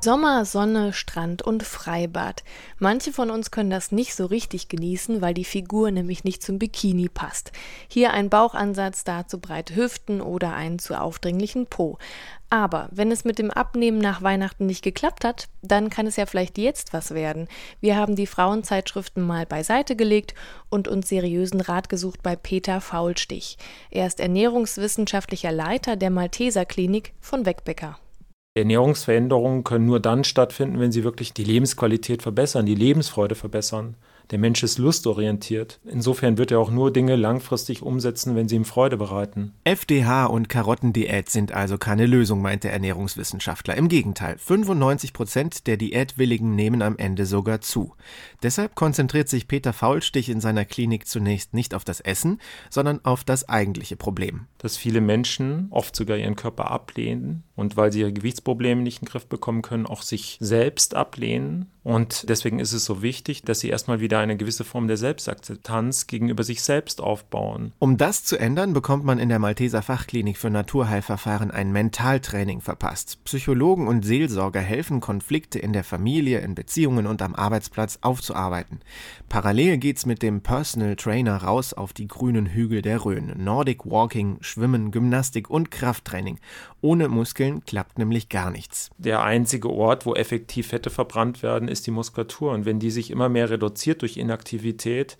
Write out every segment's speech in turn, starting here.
Sommer, Sonne, Strand und Freibad. Manche von uns können das nicht so richtig genießen, weil die Figur nämlich nicht zum Bikini passt. Hier ein Bauchansatz, da zu breite Hüften oder einen zu aufdringlichen Po. Aber wenn es mit dem Abnehmen nach Weihnachten nicht geklappt hat, dann kann es ja vielleicht jetzt was werden. Wir haben die Frauenzeitschriften mal beiseite gelegt und uns seriösen Rat gesucht bei Peter Faulstich. Er ist ernährungswissenschaftlicher Leiter der Malteser Klinik von Wegbecker. Ernährungsveränderungen können nur dann stattfinden, wenn sie wirklich die Lebensqualität verbessern, die Lebensfreude verbessern. Der Mensch ist lustorientiert. Insofern wird er auch nur Dinge langfristig umsetzen, wenn sie ihm Freude bereiten. FDH und Karottendiät sind also keine Lösung, meint der Ernährungswissenschaftler. Im Gegenteil, 95 Prozent der Diätwilligen nehmen am Ende sogar zu. Deshalb konzentriert sich Peter Faulstich in seiner Klinik zunächst nicht auf das Essen, sondern auf das eigentliche Problem. Dass viele Menschen oft sogar ihren Körper ablehnen und weil sie ihre Gewichtsprobleme nicht in den Griff bekommen können, auch sich selbst ablehnen und deswegen ist es so wichtig, dass sie erstmal wieder eine gewisse Form der Selbstakzeptanz gegenüber sich selbst aufbauen. Um das zu ändern, bekommt man in der Malteser Fachklinik für Naturheilverfahren ein Mentaltraining verpasst. Psychologen und Seelsorger helfen, Konflikte in der Familie, in Beziehungen und am Arbeitsplatz aufzuarbeiten. Parallel geht's mit dem Personal Trainer raus auf die grünen Hügel der Rhön. Nordic Walking, Schwimmen, Gymnastik und Krafttraining. Ohne Muskeln klappt nämlich gar nichts. Der einzige Ort, wo effektiv Fette verbrannt werden, ist ist die Muskulatur. Und wenn die sich immer mehr reduziert durch Inaktivität,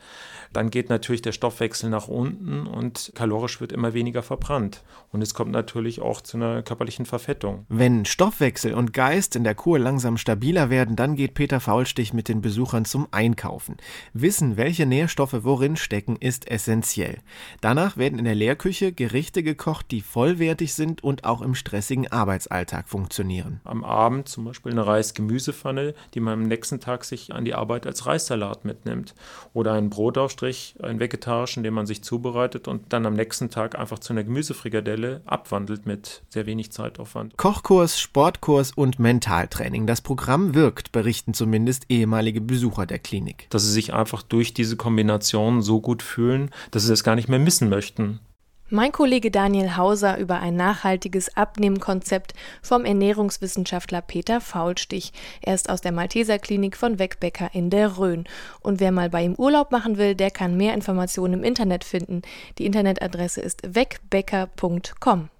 dann geht natürlich der Stoffwechsel nach unten und kalorisch wird immer weniger verbrannt. Und es kommt natürlich auch zu einer körperlichen Verfettung. Wenn Stoffwechsel und Geist in der Kur langsam stabiler werden, dann geht Peter Faulstich mit den Besuchern zum Einkaufen. Wissen, welche Nährstoffe worin stecken, ist essentiell. Danach werden in der Lehrküche Gerichte gekocht, die vollwertig sind und auch im stressigen Arbeitsalltag funktionieren. Am Abend zum Beispiel eine Reis-Gemüsepfanne, die man am nächsten Tag sich an die Arbeit als Reissalat mitnimmt. Oder einen Brotaufstrich, einen vegetarischen, den man sich zubereitet und dann am nächsten Tag einfach zu einer Gemüsefrikadelle abwandelt mit sehr wenig Zeitaufwand. Kochkurs, Sportkurs und Mentaltraining. Das Programm wirkt, berichten zumindest ehemalige Besucher der Klinik. Dass sie sich einfach durch diese Kombination so gut fühlen, dass sie es gar nicht mehr missen möchten. Mein Kollege Daniel Hauser über ein nachhaltiges Abnehmkonzept vom Ernährungswissenschaftler Peter Faulstich. Er ist aus der Malteser Klinik von Wegbecker in der Rhön. Und wer mal bei ihm Urlaub machen will, der kann mehr Informationen im Internet finden. Die Internetadresse ist wegbecker.com.